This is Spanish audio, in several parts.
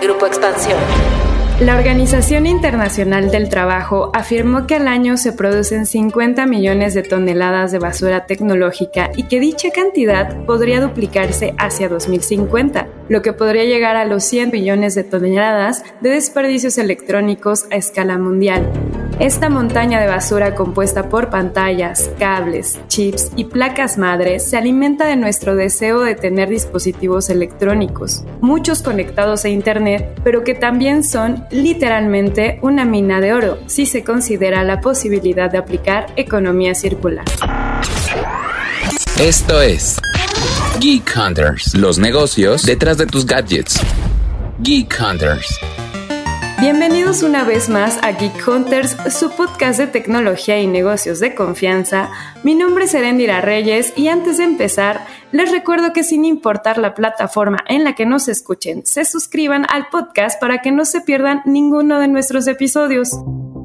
Grupo Expansión. La Organización Internacional del Trabajo afirmó que al año se producen 50 millones de toneladas de basura tecnológica y que dicha cantidad podría duplicarse hacia 2050, lo que podría llegar a los 100 millones de toneladas de desperdicios electrónicos a escala mundial. Esta montaña de basura compuesta por pantallas, cables, chips y placas madres se alimenta de nuestro deseo de tener dispositivos electrónicos, muchos conectados a Internet, pero que también son literalmente una mina de oro si se considera la posibilidad de aplicar economía circular. Esto es Geek Hunters, los negocios detrás de tus gadgets. Geek Hunters. Bienvenidos una vez más a Geek Hunters, su podcast de tecnología y negocios de confianza. Mi nombre es Erendira Reyes y antes de empezar, les recuerdo que sin importar la plataforma en la que nos escuchen, se suscriban al podcast para que no se pierdan ninguno de nuestros episodios.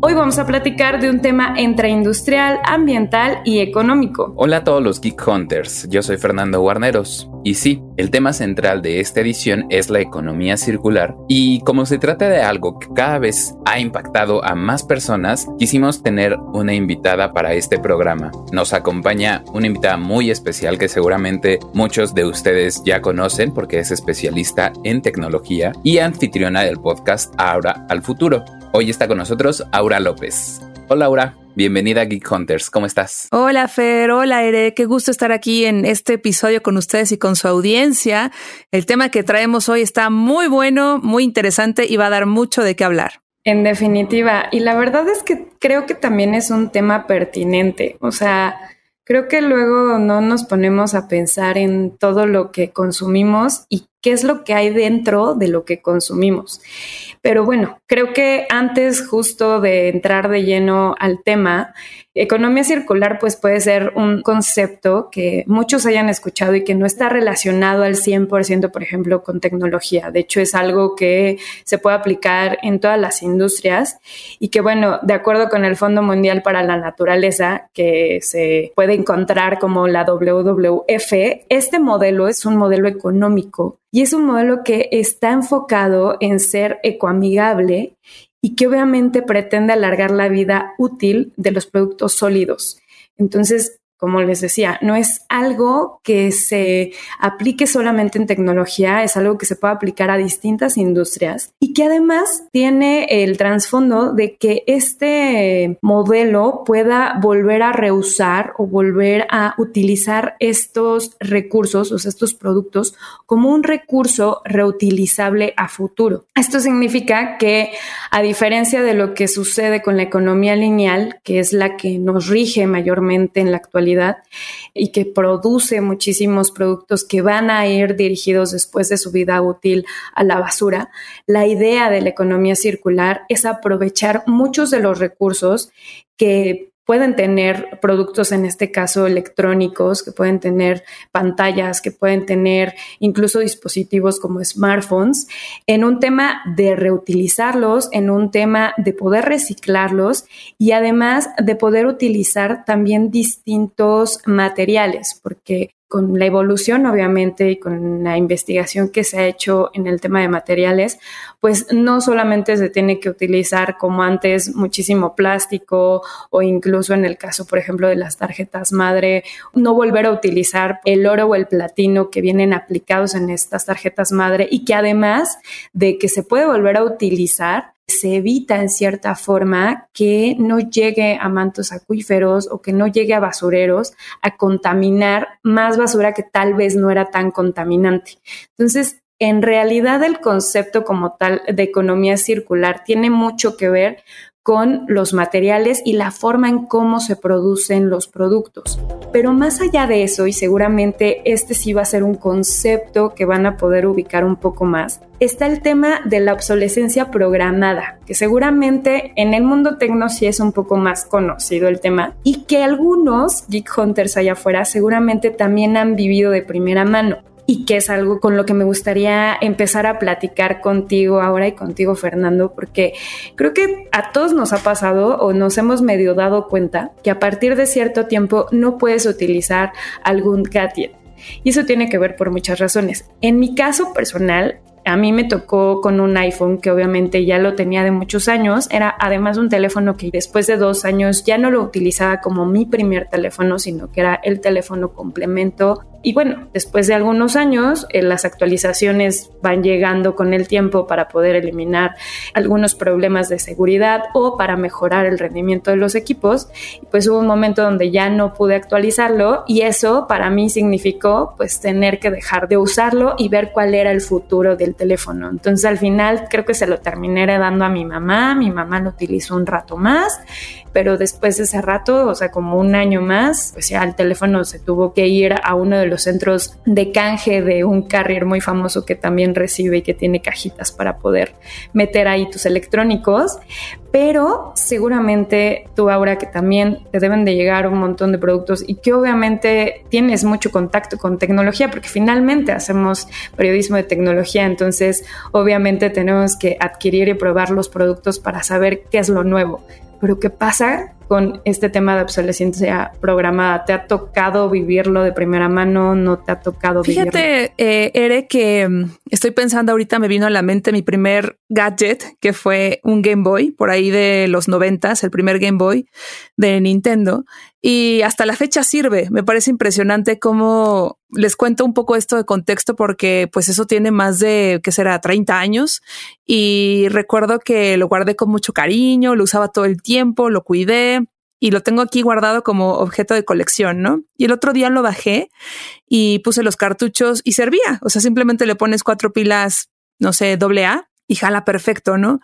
Hoy vamos a platicar de un tema entre industrial, ambiental y económico. Hola a todos los Geek Hunters, yo soy Fernando Guarneros. Y sí, el tema central de esta edición es la economía circular y como se trata de algo que cada vez ha impactado a más personas, quisimos tener una invitada para este programa. Nos acompaña una invitada muy especial que seguramente muchos de ustedes ya conocen porque es especialista en tecnología y anfitriona del podcast Ahora al Futuro. Hoy está con nosotros Aura López. Hola Aura, bienvenida a Geek Hunters, ¿cómo estás? Hola Fer, hola Ere, qué gusto estar aquí en este episodio con ustedes y con su audiencia. El tema que traemos hoy está muy bueno, muy interesante y va a dar mucho de qué hablar. En definitiva, y la verdad es que creo que también es un tema pertinente, o sea, creo que luego no nos ponemos a pensar en todo lo que consumimos y qué es lo que hay dentro de lo que consumimos. Pero bueno, creo que antes justo de entrar de lleno al tema, economía circular pues puede ser un concepto que muchos hayan escuchado y que no está relacionado al 100%, por ejemplo, con tecnología. De hecho, es algo que se puede aplicar en todas las industrias y que bueno, de acuerdo con el Fondo Mundial para la Naturaleza, que se puede encontrar como la WWF, este modelo es un modelo económico y es un modelo que está enfocado en ser ecoamigable y que obviamente pretende alargar la vida útil de los productos sólidos. Entonces, como les decía, no es algo que se aplique solamente en tecnología, es algo que se puede aplicar a distintas industrias y que además tiene el trasfondo de que este modelo pueda volver a reusar o volver a utilizar estos recursos, o sea, estos productos, como un recurso reutilizable a futuro. Esto significa que, a diferencia de lo que sucede con la economía lineal, que es la que nos rige mayormente en la actualidad, y que produce muchísimos productos que van a ir dirigidos después de su vida útil a la basura. La idea de la economía circular es aprovechar muchos de los recursos que pueden tener productos, en este caso electrónicos, que pueden tener pantallas, que pueden tener incluso dispositivos como smartphones, en un tema de reutilizarlos, en un tema de poder reciclarlos y además de poder utilizar también distintos materiales, porque con la evolución, obviamente, y con la investigación que se ha hecho en el tema de materiales, pues no solamente se tiene que utilizar como antes muchísimo plástico o incluso en el caso, por ejemplo, de las tarjetas madre, no volver a utilizar el oro o el platino que vienen aplicados en estas tarjetas madre y que además de que se puede volver a utilizar, se evita en cierta forma que no llegue a mantos acuíferos o que no llegue a basureros a contaminar más basura que tal vez no era tan contaminante. Entonces, en realidad el concepto como tal de economía circular tiene mucho que ver con los materiales y la forma en cómo se producen los productos. Pero más allá de eso, y seguramente este sí va a ser un concepto que van a poder ubicar un poco más, está el tema de la obsolescencia programada, que seguramente en el mundo tecno sí es un poco más conocido el tema y que algunos geek hunters allá afuera seguramente también han vivido de primera mano y que es algo con lo que me gustaría empezar a platicar contigo ahora y contigo, Fernando, porque creo que a todos nos ha pasado o nos hemos medio dado cuenta que a partir de cierto tiempo no puedes utilizar algún gadget. Y eso tiene que ver por muchas razones. En mi caso personal, a mí me tocó con un iPhone que obviamente ya lo tenía de muchos años. Era además un teléfono que después de dos años ya no lo utilizaba como mi primer teléfono, sino que era el teléfono complemento y bueno, después de algunos años, eh, las actualizaciones van llegando con el tiempo para poder eliminar algunos problemas de seguridad o para mejorar el rendimiento de los equipos. Y pues hubo un momento donde ya no pude actualizarlo y eso para mí significó pues tener que dejar de usarlo y ver cuál era el futuro del teléfono. Entonces al final creo que se lo terminé dando a mi mamá, mi mamá lo utilizó un rato más, pero después de ese rato, o sea, como un año más, pues ya el teléfono se tuvo que ir a uno de los centros de canje de un carrier muy famoso que también recibe y que tiene cajitas para poder meter ahí tus electrónicos. Pero seguramente tú, Aura, que también te deben de llegar un montón de productos y que obviamente tienes mucho contacto con tecnología, porque finalmente hacemos periodismo de tecnología, entonces obviamente tenemos que adquirir y probar los productos para saber qué es lo nuevo. Pero ¿qué pasa con este tema de obsolescencia programada? ¿Te ha tocado vivirlo de primera mano? ¿No te ha tocado vivirlo? Fíjate, eh, Ere, que mm, estoy pensando ahorita, me vino a la mente mi primer gadget, que fue un Game Boy, por ahí de los noventas, el primer Game Boy de Nintendo. Y hasta la fecha sirve. Me parece impresionante cómo les cuento un poco esto de contexto porque pues eso tiene más de, ¿qué será?, 30 años. Y recuerdo que lo guardé con mucho cariño, lo usaba todo el tiempo, lo cuidé y lo tengo aquí guardado como objeto de colección, ¿no? Y el otro día lo bajé y puse los cartuchos y servía. O sea, simplemente le pones cuatro pilas, no sé, doble A y jala perfecto, ¿no?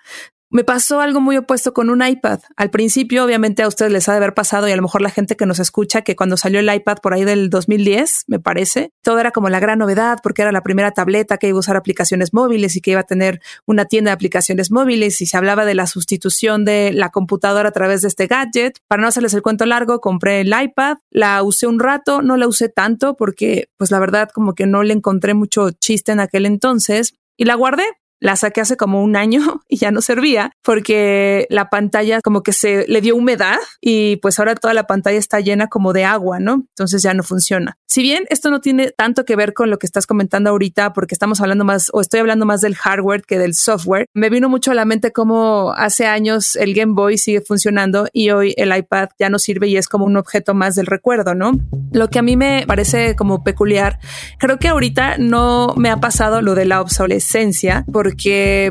Me pasó algo muy opuesto con un iPad. Al principio, obviamente a ustedes les ha de haber pasado y a lo mejor la gente que nos escucha que cuando salió el iPad por ahí del 2010, me parece, todo era como la gran novedad porque era la primera tableta que iba a usar aplicaciones móviles y que iba a tener una tienda de aplicaciones móviles y se hablaba de la sustitución de la computadora a través de este gadget. Para no hacerles el cuento largo, compré el iPad, la usé un rato, no la usé tanto porque pues la verdad como que no le encontré mucho chiste en aquel entonces y la guardé la saqué hace como un año y ya no servía porque la pantalla como que se le dio humedad y pues ahora toda la pantalla está llena como de agua, ¿no? Entonces ya no funciona. Si bien esto no tiene tanto que ver con lo que estás comentando ahorita porque estamos hablando más o estoy hablando más del hardware que del software, me vino mucho a la mente cómo hace años el Game Boy sigue funcionando y hoy el iPad ya no sirve y es como un objeto más del recuerdo, ¿no? Lo que a mí me parece como peculiar, creo que ahorita no me ha pasado lo de la obsolescencia porque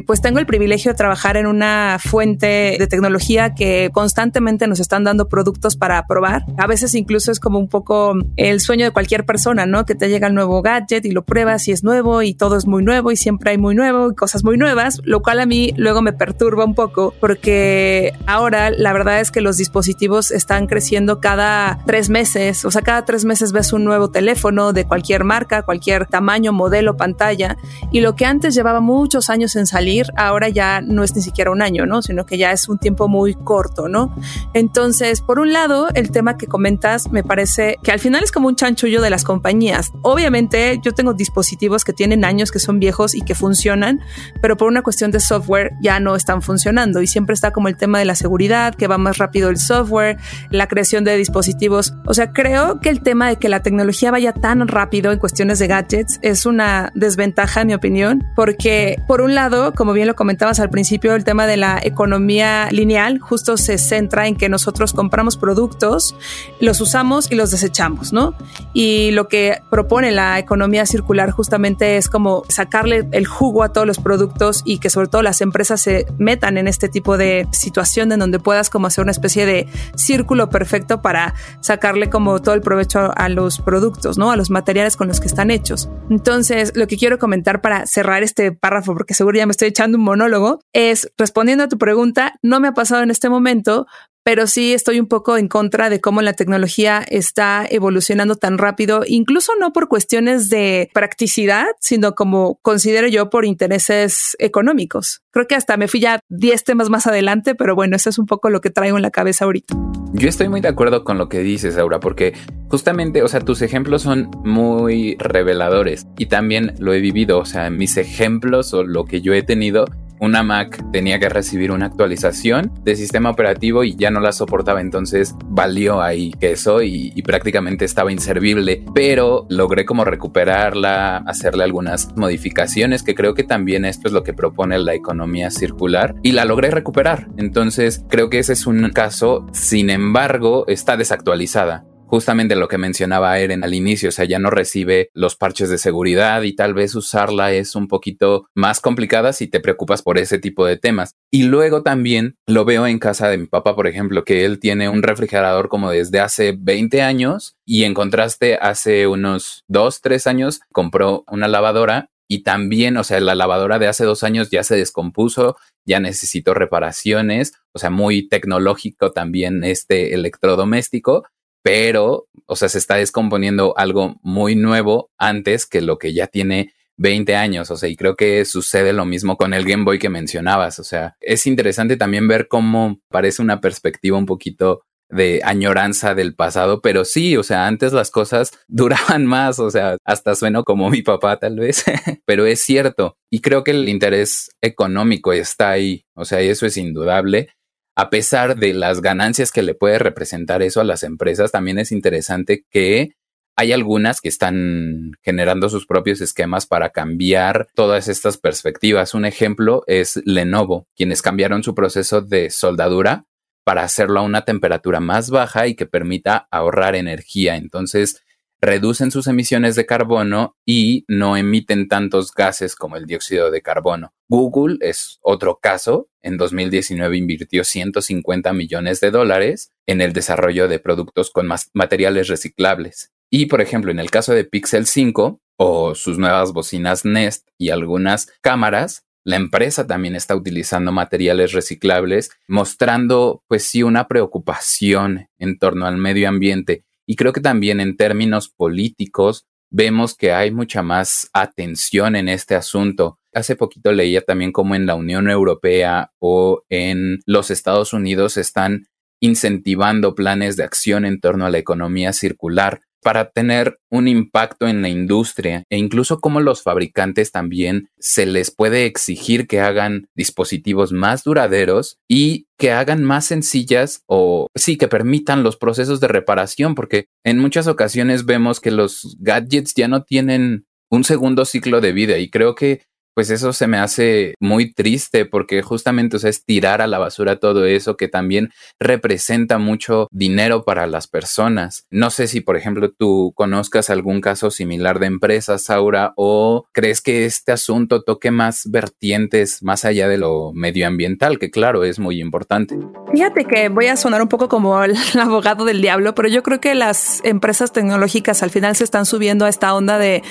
pues tengo el privilegio de trabajar en una fuente de tecnología que constantemente nos están dando productos para probar. A veces incluso es como un poco el sueño de cualquier persona, ¿no? Que te llega el nuevo gadget y lo pruebas y es nuevo y todo es muy nuevo y siempre hay muy nuevo y cosas muy nuevas, lo cual a mí luego me perturba un poco porque ahora la verdad es que los dispositivos están creciendo cada tres meses, o sea, cada tres meses ves un nuevo teléfono de cualquier marca, cualquier tamaño, modelo, pantalla y lo que antes llevaba muchos años en salir, ahora ya no es ni siquiera un año, ¿no? Sino que ya es un tiempo muy corto, ¿no? Entonces, por un lado, el tema que comentas me parece que al final es como un chanchullo de las compañías. Obviamente, yo tengo dispositivos que tienen años, que son viejos y que funcionan, pero por una cuestión de software ya no están funcionando y siempre está como el tema de la seguridad, que va más rápido el software, la creación de dispositivos. O sea, creo que el tema de que la tecnología vaya tan rápido en cuestiones de gadgets es una desventaja, en mi opinión, porque por un lado, como bien lo comentabas al principio, el tema de la economía lineal justo se centra en que nosotros compramos productos, los usamos y los desechamos, ¿no? Y lo que propone la economía circular justamente es como sacarle el jugo a todos los productos y que sobre todo las empresas se metan en este tipo de situación en donde puedas como hacer una especie de círculo perfecto para sacarle como todo el provecho a los productos, ¿no? A los materiales con los que están hechos. Entonces, lo que quiero comentar para cerrar este párrafo, porque seguro ya me estoy echando un monólogo, es respondiendo a tu pregunta, no me ha pasado en este momento, pero sí estoy un poco en contra de cómo la tecnología está evolucionando tan rápido, incluso no por cuestiones de practicidad, sino como considero yo por intereses económicos. Creo que hasta me fui ya 10 temas más adelante, pero bueno, eso es un poco lo que traigo en la cabeza ahorita. Yo estoy muy de acuerdo con lo que dices, Aura, porque justamente, o sea, tus ejemplos son muy reveladores y también lo he vivido, o sea, mis ejemplos o lo que yo he tenido una Mac tenía que recibir una actualización de sistema operativo y ya no la soportaba, entonces valió ahí queso y, y prácticamente estaba inservible, pero logré como recuperarla, hacerle algunas modificaciones que creo que también esto es lo que propone la economía circular y la logré recuperar. Entonces creo que ese es un caso, sin embargo, está desactualizada justamente lo que mencionaba Eren al inicio, o sea, ya no recibe los parches de seguridad y tal vez usarla es un poquito más complicada si te preocupas por ese tipo de temas. Y luego también lo veo en casa de mi papá, por ejemplo, que él tiene un refrigerador como desde hace 20 años y en contraste hace unos 2, 3 años compró una lavadora y también, o sea, la lavadora de hace dos años ya se descompuso, ya necesitó reparaciones, o sea, muy tecnológico también este electrodoméstico, pero, o sea, se está descomponiendo algo muy nuevo antes que lo que ya tiene 20 años, o sea, y creo que sucede lo mismo con el Game Boy que mencionabas, o sea, es interesante también ver cómo parece una perspectiva un poquito de añoranza del pasado, pero sí, o sea, antes las cosas duraban más, o sea, hasta sueno como mi papá tal vez, pero es cierto, y creo que el interés económico está ahí, o sea, y eso es indudable, a pesar de las ganancias que le puede representar eso a las empresas, también es interesante que hay algunas que están generando sus propios esquemas para cambiar todas estas perspectivas. Un ejemplo es Lenovo, quienes cambiaron su proceso de soldadura para hacerlo a una temperatura más baja y que permita ahorrar energía. Entonces, reducen sus emisiones de carbono y no emiten tantos gases como el dióxido de carbono. Google es otro caso. En 2019 invirtió 150 millones de dólares en el desarrollo de productos con materiales reciclables. Y, por ejemplo, en el caso de Pixel 5 o sus nuevas bocinas Nest y algunas cámaras, la empresa también está utilizando materiales reciclables, mostrando, pues sí, una preocupación en torno al medio ambiente y creo que también en términos políticos vemos que hay mucha más atención en este asunto. Hace poquito leía también cómo en la Unión Europea o en los Estados Unidos están incentivando planes de acción en torno a la economía circular para tener un impacto en la industria e incluso como los fabricantes también se les puede exigir que hagan dispositivos más duraderos y que hagan más sencillas o sí que permitan los procesos de reparación porque en muchas ocasiones vemos que los gadgets ya no tienen un segundo ciclo de vida y creo que pues eso se me hace muy triste porque justamente es tirar a la basura todo eso que también representa mucho dinero para las personas. No sé si, por ejemplo, tú conozcas algún caso similar de empresas, Saura, o crees que este asunto toque más vertientes más allá de lo medioambiental, que claro, es muy importante. Fíjate que voy a sonar un poco como el abogado del diablo, pero yo creo que las empresas tecnológicas al final se están subiendo a esta onda de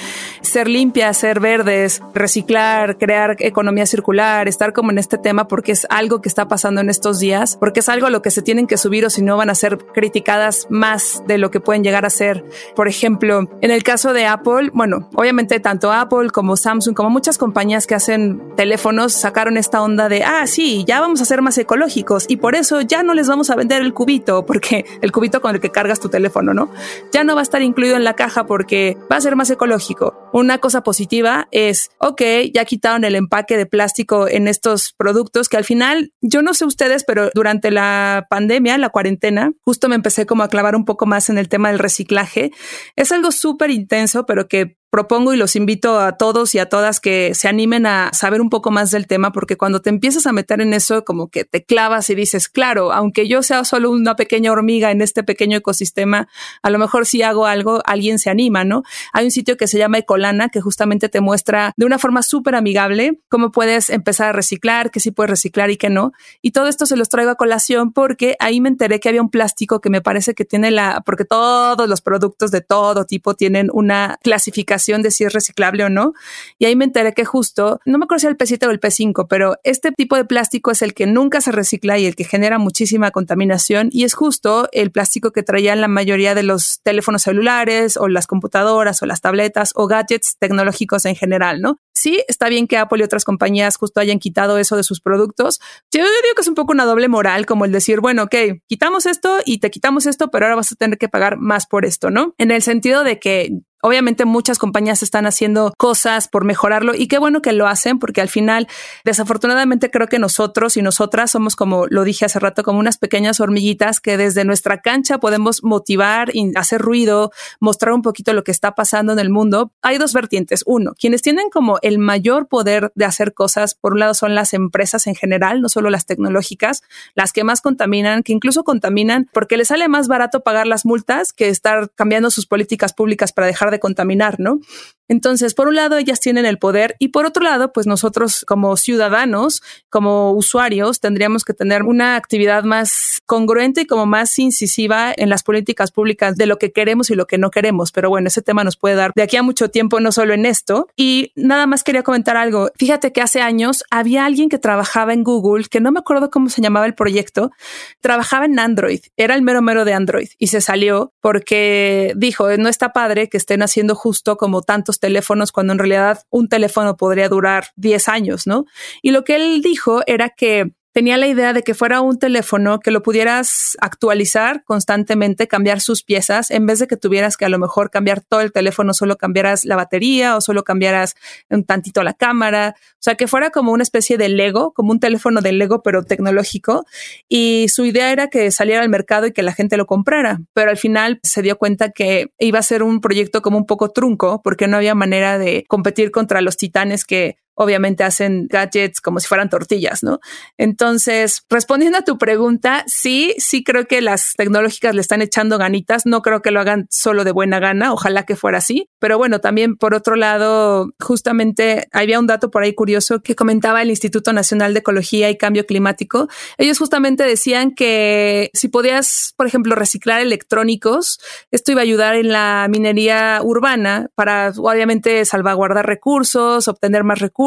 ser limpias, ser verdes, reciclar crear economía circular, estar como en este tema porque es algo que está pasando en estos días, porque es algo a lo que se tienen que subir o si no van a ser criticadas más de lo que pueden llegar a ser. Por ejemplo, en el caso de Apple, bueno, obviamente tanto Apple como Samsung, como muchas compañías que hacen teléfonos, sacaron esta onda de, ah, sí, ya vamos a ser más ecológicos y por eso ya no les vamos a vender el cubito, porque el cubito con el que cargas tu teléfono, ¿no? Ya no va a estar incluido en la caja porque va a ser más ecológico. Una cosa positiva es, ok, ya quitaron el empaque de plástico en estos productos que al final, yo no sé ustedes, pero durante la pandemia, la cuarentena, justo me empecé como a clavar un poco más en el tema del reciclaje. Es algo súper intenso, pero que propongo y los invito a todos y a todas que se animen a saber un poco más del tema, porque cuando te empiezas a meter en eso, como que te clavas y dices, claro, aunque yo sea solo una pequeña hormiga en este pequeño ecosistema, a lo mejor si hago algo, alguien se anima, ¿no? Hay un sitio que se llama Ecolana, que justamente te muestra de una forma súper amigable cómo puedes empezar a reciclar, qué sí puedes reciclar y qué no. Y todo esto se los traigo a colación porque ahí me enteré que había un plástico que me parece que tiene la, porque todos los productos de todo tipo tienen una de si es reciclable o no. Y ahí me enteré que justo, no me acuerdo si el P7 o el P5, pero este tipo de plástico es el que nunca se recicla y el que genera muchísima contaminación. Y es justo el plástico que traían la mayoría de los teléfonos celulares o las computadoras o las tabletas o gadgets tecnológicos en general, ¿no? Sí, está bien que Apple y otras compañías justo hayan quitado eso de sus productos. Yo digo que es un poco una doble moral, como el decir, bueno, ok, quitamos esto y te quitamos esto, pero ahora vas a tener que pagar más por esto, ¿no? En el sentido de que Obviamente muchas compañías están haciendo cosas por mejorarlo y qué bueno que lo hacen porque al final, desafortunadamente creo que nosotros y nosotras somos como lo dije hace rato, como unas pequeñas hormiguitas que desde nuestra cancha podemos motivar y hacer ruido, mostrar un poquito lo que está pasando en el mundo. Hay dos vertientes. Uno, quienes tienen como el mayor poder de hacer cosas, por un lado son las empresas en general, no solo las tecnológicas, las que más contaminan, que incluso contaminan porque les sale más barato pagar las multas que estar cambiando sus políticas públicas para dejar de contaminar, ¿no? Entonces, por un lado, ellas tienen el poder y por otro lado, pues nosotros como ciudadanos, como usuarios, tendríamos que tener una actividad más congruente y como más incisiva en las políticas públicas de lo que queremos y lo que no queremos. Pero bueno, ese tema nos puede dar de aquí a mucho tiempo, no solo en esto. Y nada más quería comentar algo. Fíjate que hace años había alguien que trabajaba en Google, que no me acuerdo cómo se llamaba el proyecto, trabajaba en Android, era el mero mero de Android y se salió porque dijo, no está padre que haciendo justo como tantos teléfonos cuando en realidad un teléfono podría durar 10 años, ¿no? Y lo que él dijo era que tenía la idea de que fuera un teléfono que lo pudieras actualizar constantemente, cambiar sus piezas, en vez de que tuvieras que a lo mejor cambiar todo el teléfono, solo cambiaras la batería o solo cambiaras un tantito la cámara. O sea, que fuera como una especie de Lego, como un teléfono de Lego, pero tecnológico. Y su idea era que saliera al mercado y que la gente lo comprara. Pero al final se dio cuenta que iba a ser un proyecto como un poco trunco, porque no había manera de competir contra los titanes que obviamente hacen gadgets como si fueran tortillas, ¿no? Entonces, respondiendo a tu pregunta, sí, sí creo que las tecnológicas le están echando ganitas, no creo que lo hagan solo de buena gana, ojalá que fuera así, pero bueno, también por otro lado, justamente había un dato por ahí curioso que comentaba el Instituto Nacional de Ecología y Cambio Climático. Ellos justamente decían que si podías, por ejemplo, reciclar electrónicos, esto iba a ayudar en la minería urbana para obviamente salvaguardar recursos, obtener más recursos,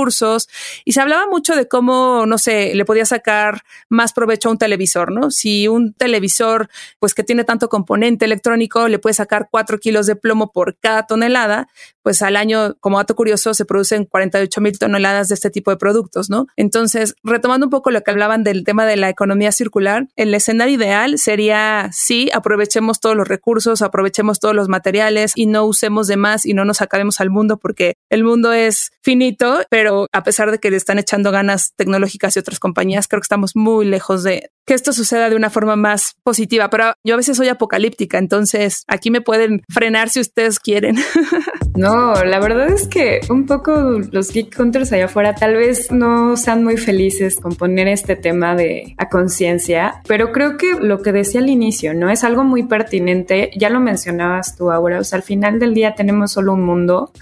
y se hablaba mucho de cómo, no sé, le podía sacar más provecho a un televisor, ¿no? Si un televisor, pues que tiene tanto componente electrónico, le puede sacar cuatro kilos de plomo por cada tonelada, pues al año, como dato curioso, se producen 48 mil toneladas de este tipo de productos, ¿no? Entonces, retomando un poco lo que hablaban del tema de la economía circular, el escenario ideal sería, sí, aprovechemos todos los recursos, aprovechemos todos los materiales y no usemos de más y no nos acabemos al mundo porque el mundo es finito, pero a pesar de que le están echando ganas tecnológicas y otras compañías, creo que estamos muy lejos de que esto suceda de una forma más positiva. Pero yo a veces soy apocalíptica, entonces aquí me pueden frenar si ustedes quieren. No, la verdad es que un poco los geek hunters allá afuera tal vez no sean muy felices con poner este tema de a conciencia, pero creo que lo que decía al inicio, ¿no? Es algo muy pertinente, ya lo mencionabas tú ahora, o sea, al final del día tenemos solo un mundo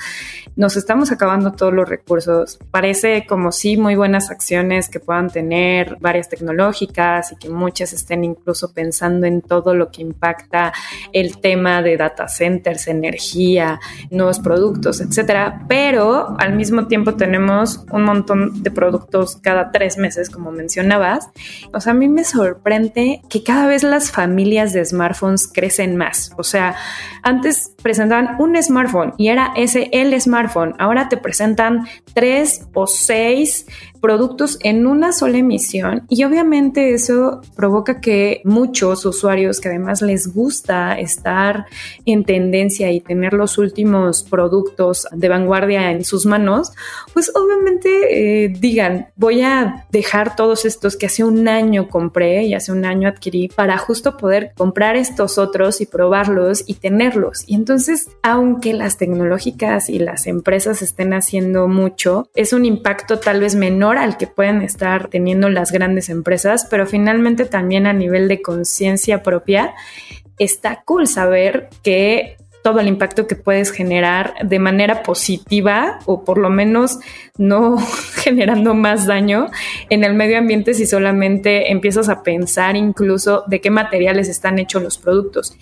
nos estamos acabando todos los recursos. Parece como sí muy buenas acciones que puedan tener varias tecnológicas y que muchas estén incluso pensando en todo lo que impacta el tema de data centers, energía, nuevos productos, etcétera. Pero al mismo tiempo tenemos un montón de productos cada tres meses, como mencionabas. O sea, a mí me sorprende que cada vez las familias de smartphones crecen más. O sea, antes presentaban un smartphone y era ese el smartphone Ahora te presentan tres o seis productos en una sola emisión y obviamente eso provoca que muchos usuarios que además les gusta estar en tendencia y tener los últimos productos de vanguardia en sus manos, pues obviamente eh, digan, voy a dejar todos estos que hace un año compré y hace un año adquirí para justo poder comprar estos otros y probarlos y tenerlos. Y entonces, aunque las tecnológicas y las empresas estén haciendo mucho, es un impacto tal vez menor al que pueden estar teniendo las grandes empresas, pero finalmente también a nivel de conciencia propia, está cool saber que todo el impacto que puedes generar de manera positiva o por lo menos no generando más daño en el medio ambiente si solamente empiezas a pensar incluso de qué materiales están hechos los productos.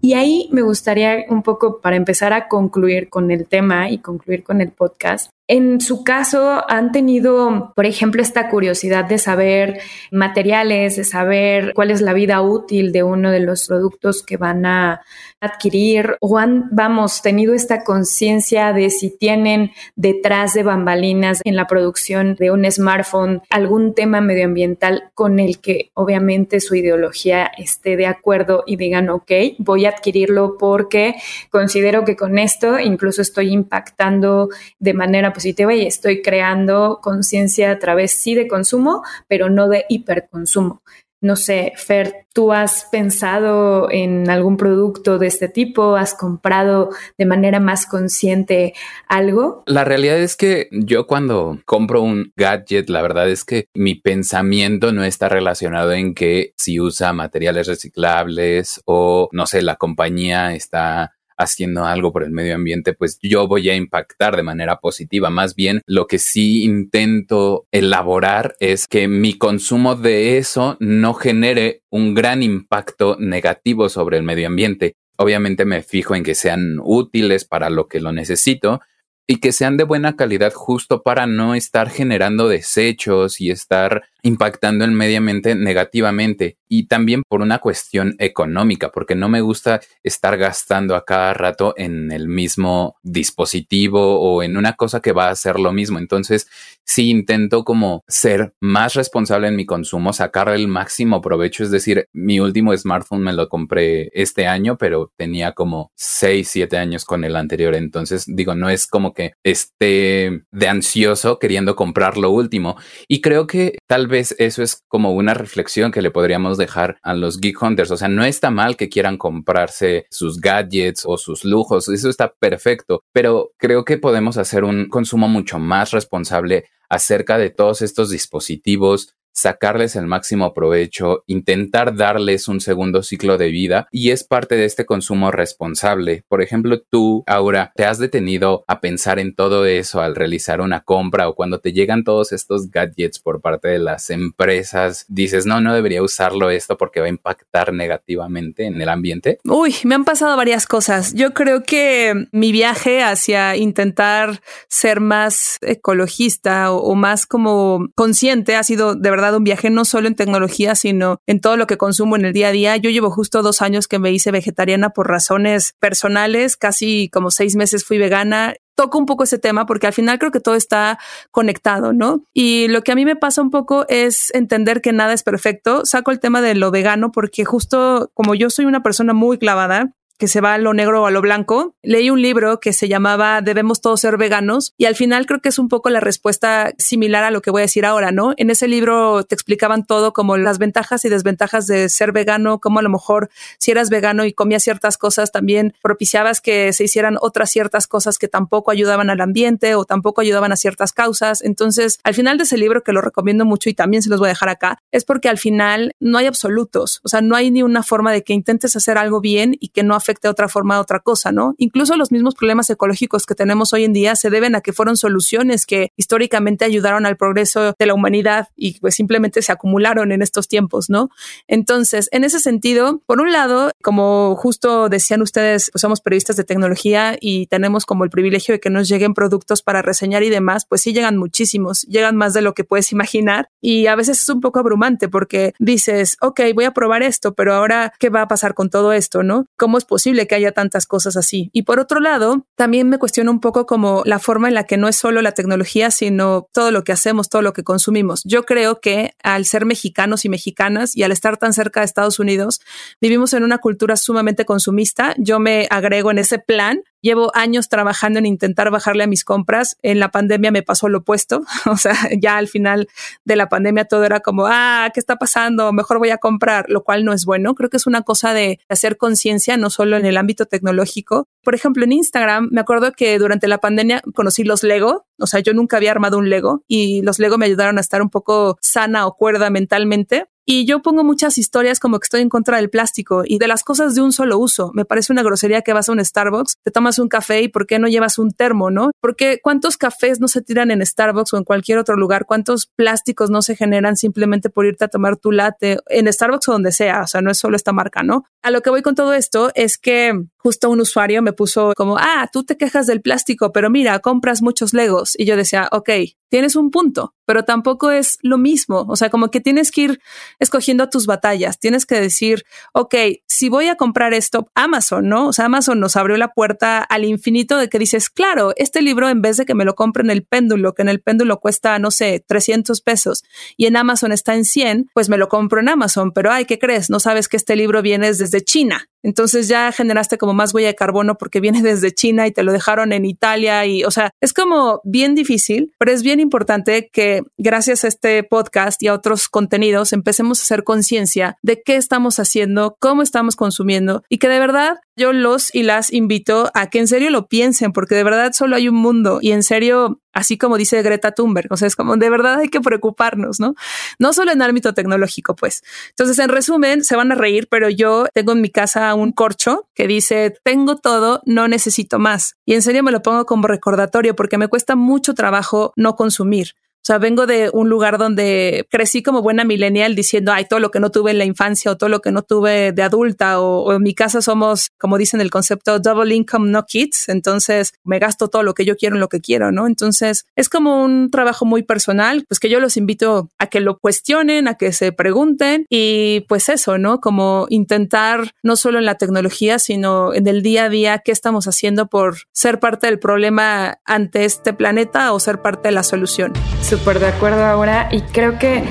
Y ahí me gustaría un poco para empezar a concluir con el tema y concluir con el podcast, en su caso, han tenido, por ejemplo, esta curiosidad de saber materiales, de saber cuál es la vida útil de uno de los productos que van a adquirir o han, vamos, tenido esta conciencia de si tienen detrás de bambalinas en la producción de un smartphone algún tema medioambiental con el que obviamente su ideología esté de acuerdo y digan, ok, voy a adquirirlo porque considero que con esto incluso estoy impactando de manera positiva y estoy creando conciencia a través sí de consumo, pero no de hiperconsumo. No sé, Fer, ¿tú has pensado en algún producto de este tipo? ¿Has comprado de manera más consciente algo? La realidad es que yo cuando compro un gadget, la verdad es que mi pensamiento no está relacionado en que si usa materiales reciclables o, no sé, la compañía está haciendo algo por el medio ambiente, pues yo voy a impactar de manera positiva. Más bien, lo que sí intento elaborar es que mi consumo de eso no genere un gran impacto negativo sobre el medio ambiente. Obviamente me fijo en que sean útiles para lo que lo necesito, y que sean de buena calidad justo para no estar generando desechos y estar impactando el medio ambiente negativamente y también por una cuestión económica, porque no me gusta estar gastando a cada rato en el mismo dispositivo o en una cosa que va a hacer lo mismo. Entonces, sí intento como ser más responsable en mi consumo, sacar el máximo provecho. Es decir, mi último smartphone me lo compré este año, pero tenía como 6, 7 años con el anterior. Entonces, digo, no es como que esté de ansioso queriendo comprar lo último. Y creo que tal vez eso es como una reflexión que le podríamos dejar a los geek hunters. O sea, no está mal que quieran comprarse sus gadgets o sus lujos, eso está perfecto, pero creo que podemos hacer un consumo mucho más responsable acerca de todos estos dispositivos, sacarles el máximo provecho, intentar darles un segundo ciclo de vida y es parte de este consumo responsable. Por ejemplo, tú, Aura, te has detenido a pensar en todo eso al realizar una compra o cuando te llegan todos estos gadgets por parte de las empresas, dices, no, no debería usarlo esto porque va a impactar negativamente en el ambiente. Uy, me han pasado varias cosas. Yo creo que mi viaje hacia intentar ser más ecologista o, o más como consciente ha sido de verdad un viaje no solo en tecnología, sino en todo lo que consumo en el día a día. Yo llevo justo dos años que me hice vegetariana por razones personales, casi como seis meses fui vegana toco un poco ese tema porque al final creo que todo está conectado, ¿no? Y lo que a mí me pasa un poco es entender que nada es perfecto. Saco el tema de lo vegano porque justo como yo soy una persona muy clavada, que se va a lo negro o a lo blanco. Leí un libro que se llamaba Debemos todos ser veganos y al final creo que es un poco la respuesta similar a lo que voy a decir ahora, ¿no? En ese libro te explicaban todo como las ventajas y desventajas de ser vegano, como a lo mejor si eras vegano y comías ciertas cosas también propiciabas que se hicieran otras ciertas cosas que tampoco ayudaban al ambiente o tampoco ayudaban a ciertas causas. Entonces, al final de ese libro que lo recomiendo mucho y también se los voy a dejar acá, es porque al final no hay absolutos, o sea, no hay ni una forma de que intentes hacer algo bien y que no afecte de otra forma a otra cosa, ¿no? Incluso los mismos problemas ecológicos que tenemos hoy en día se deben a que fueron soluciones que históricamente ayudaron al progreso de la humanidad y pues simplemente se acumularon en estos tiempos, ¿no? Entonces, en ese sentido, por un lado, como justo decían ustedes, pues somos periodistas de tecnología y tenemos como el privilegio de que nos lleguen productos para reseñar y demás, pues sí llegan muchísimos, llegan más de lo que puedes imaginar y a veces es un poco abrumante porque dices, ok, voy a probar esto, pero ahora, ¿qué va a pasar con todo esto, no? ¿Cómo es que haya tantas cosas así. Y por otro lado, también me cuestiono un poco como la forma en la que no es solo la tecnología, sino todo lo que hacemos, todo lo que consumimos. Yo creo que al ser mexicanos y mexicanas y al estar tan cerca de Estados Unidos, vivimos en una cultura sumamente consumista. Yo me agrego en ese plan Llevo años trabajando en intentar bajarle a mis compras. En la pandemia me pasó lo opuesto. O sea, ya al final de la pandemia todo era como, ah, ¿qué está pasando? Mejor voy a comprar, lo cual no es bueno. Creo que es una cosa de hacer conciencia, no solo en el ámbito tecnológico. Por ejemplo, en Instagram, me acuerdo que durante la pandemia conocí los Lego. O sea, yo nunca había armado un Lego y los Lego me ayudaron a estar un poco sana o cuerda mentalmente. Y yo pongo muchas historias como que estoy en contra del plástico y de las cosas de un solo uso. Me parece una grosería que vas a un Starbucks, te tomas un café y por qué no llevas un termo, ¿no? Porque cuántos cafés no se tiran en Starbucks o en cualquier otro lugar, cuántos plásticos no se generan simplemente por irte a tomar tu latte en Starbucks o donde sea, o sea, no es solo esta marca, ¿no? A lo que voy con todo esto es que justo un usuario me puso como, ah, tú te quejas del plástico, pero mira, compras muchos Legos. Y yo decía, ok, tienes un punto, pero tampoco es lo mismo. O sea, como que tienes que ir escogiendo tus batallas. Tienes que decir, ok, si voy a comprar esto, Amazon, ¿no? O sea, Amazon nos abrió la puerta al infinito de que dices, claro, este libro en vez de que me lo compre en el péndulo, que en el péndulo cuesta, no sé, 300 pesos y en Amazon está en 100, pues me lo compro en Amazon. Pero, ay, ¿qué crees? No sabes que este libro viene desde China. Entonces ya generaste como más huella de carbono porque viene desde China y te lo dejaron en Italia y, o sea, es como bien difícil, pero es bien importante que gracias a este podcast y a otros contenidos empecemos a hacer conciencia de qué estamos haciendo, cómo estamos consumiendo y que de verdad yo los y las invito a que en serio lo piensen porque de verdad solo hay un mundo y en serio así como dice Greta Thunberg. O sea, es como de verdad hay que preocuparnos, ¿no? No solo en ámbito tecnológico, pues. Entonces, en resumen, se van a reír, pero yo tengo en mi casa un corcho que dice, tengo todo, no necesito más. Y en serio me lo pongo como recordatorio porque me cuesta mucho trabajo no consumir. O sea, vengo de un lugar donde crecí como buena millennial diciendo, ay, todo lo que no tuve en la infancia o todo lo que no tuve de adulta o, en mi casa somos, como dicen el concepto, double income, no kids. Entonces me gasto todo lo que yo quiero en lo que quiero, ¿no? Entonces es como un trabajo muy personal, pues que yo los invito a que lo cuestionen, a que se pregunten y pues eso, ¿no? Como intentar no solo en la tecnología, sino en el día a día, qué estamos haciendo por ser parte del problema ante este planeta o ser parte de la solución súper de acuerdo ahora y creo que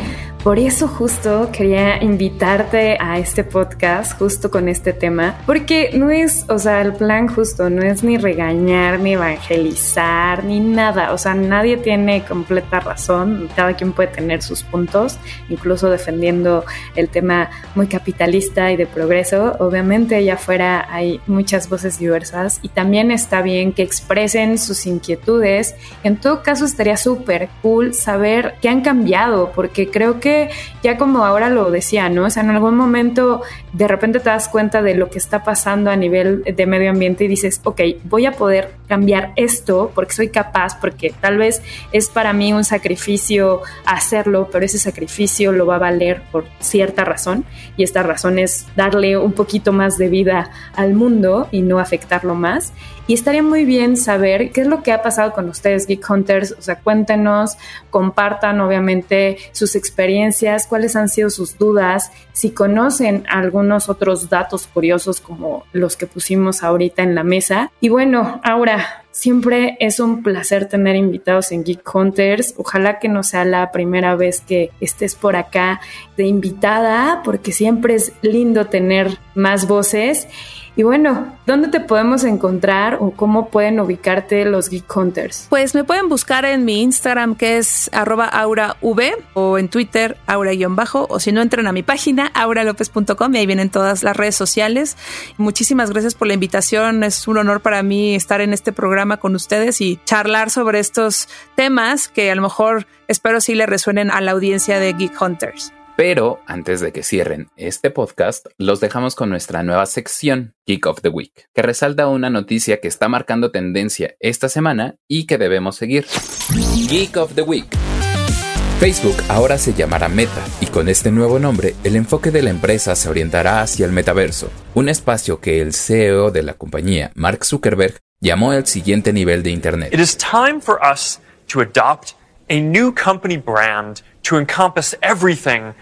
por eso justo quería invitarte a este podcast, justo con este tema, porque no es, o sea, el plan justo no es ni regañar, ni evangelizar, ni nada, o sea, nadie tiene completa razón, cada quien puede tener sus puntos, incluso defendiendo el tema muy capitalista y de progreso, obviamente allá afuera hay muchas voces diversas y también está bien que expresen sus inquietudes, en todo caso estaría súper cool saber qué han cambiado, porque creo que ya como ahora lo decía, ¿no? O sea, en algún momento de repente te das cuenta de lo que está pasando a nivel de medio ambiente y dices, ok, voy a poder cambiar esto porque soy capaz, porque tal vez es para mí un sacrificio hacerlo, pero ese sacrificio lo va a valer por cierta razón y esta razón es darle un poquito más de vida al mundo y no afectarlo más. Y estaría muy bien saber qué es lo que ha pasado con ustedes, Geek Hunters. O sea, cuéntenos, compartan obviamente sus experiencias, cuáles han sido sus dudas, si conocen algunos otros datos curiosos como los que pusimos ahorita en la mesa. Y bueno, ahora, Siempre es un placer tener invitados en Geek Hunters. Ojalá que no sea la primera vez que estés por acá de invitada, porque siempre es lindo tener más voces. Y bueno, ¿dónde te podemos encontrar o cómo pueden ubicarte los Geek Hunters? Pues me pueden buscar en mi Instagram que es aurav o en Twitter aura-bajo o si no entran a mi página auralopez.com y ahí vienen todas las redes sociales. Muchísimas gracias por la invitación. Es un honor para mí estar en este programa con ustedes y charlar sobre estos temas que a lo mejor espero sí le resuenen a la audiencia de Geek Hunters. Pero antes de que cierren este podcast, los dejamos con nuestra nueva sección, Geek of the Week, que resalta una noticia que está marcando tendencia esta semana y que debemos seguir. Geek of the Week. Facebook ahora se llamará Meta y con este nuevo nombre el enfoque de la empresa se orientará hacia el metaverso, un espacio que el CEO de la compañía, Mark Zuckerberg, llamó el siguiente nivel de Internet. A new company brand to encompass everything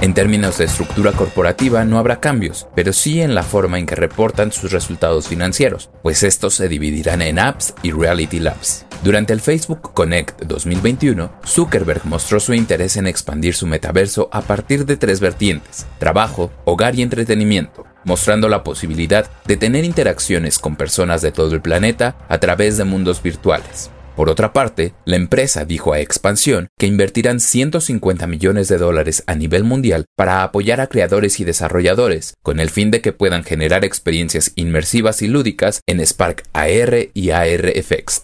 en términos de estructura corporativa no habrá cambios, pero sí en la forma en que reportan sus resultados financieros, pues estos se dividirán en apps y reality labs. Durante el Facebook Connect 2021, Zuckerberg mostró su interés en expandir su metaverso a partir de tres vertientes, trabajo, hogar y entretenimiento, mostrando la posibilidad de tener interacciones con personas de todo el planeta a través de mundos virtuales. Por otra parte, la empresa dijo a Expansión que invertirán 150 millones de dólares a nivel mundial para apoyar a creadores y desarrolladores, con el fin de que puedan generar experiencias inmersivas y lúdicas en Spark AR y AR Effects.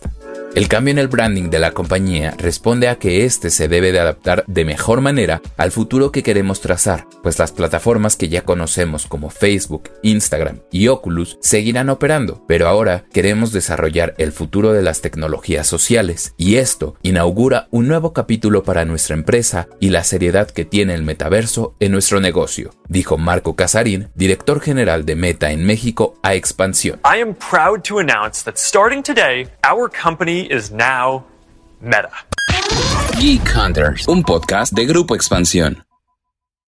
El cambio en el branding de la compañía responde a que éste se debe de adaptar de mejor manera al futuro que queremos trazar, pues las plataformas que ya conocemos como Facebook, Instagram y Oculus seguirán operando, pero ahora queremos desarrollar el futuro de las tecnologías sociales y esto inaugura un nuevo capítulo para nuestra empresa y la seriedad que tiene el metaverso en nuestro negocio, dijo Marco Casarín, director general de Meta en México a Expansión. I am proud to announce that starting today, our company is now Meta. Geek Hunters, un podcast de Grupo Expansión.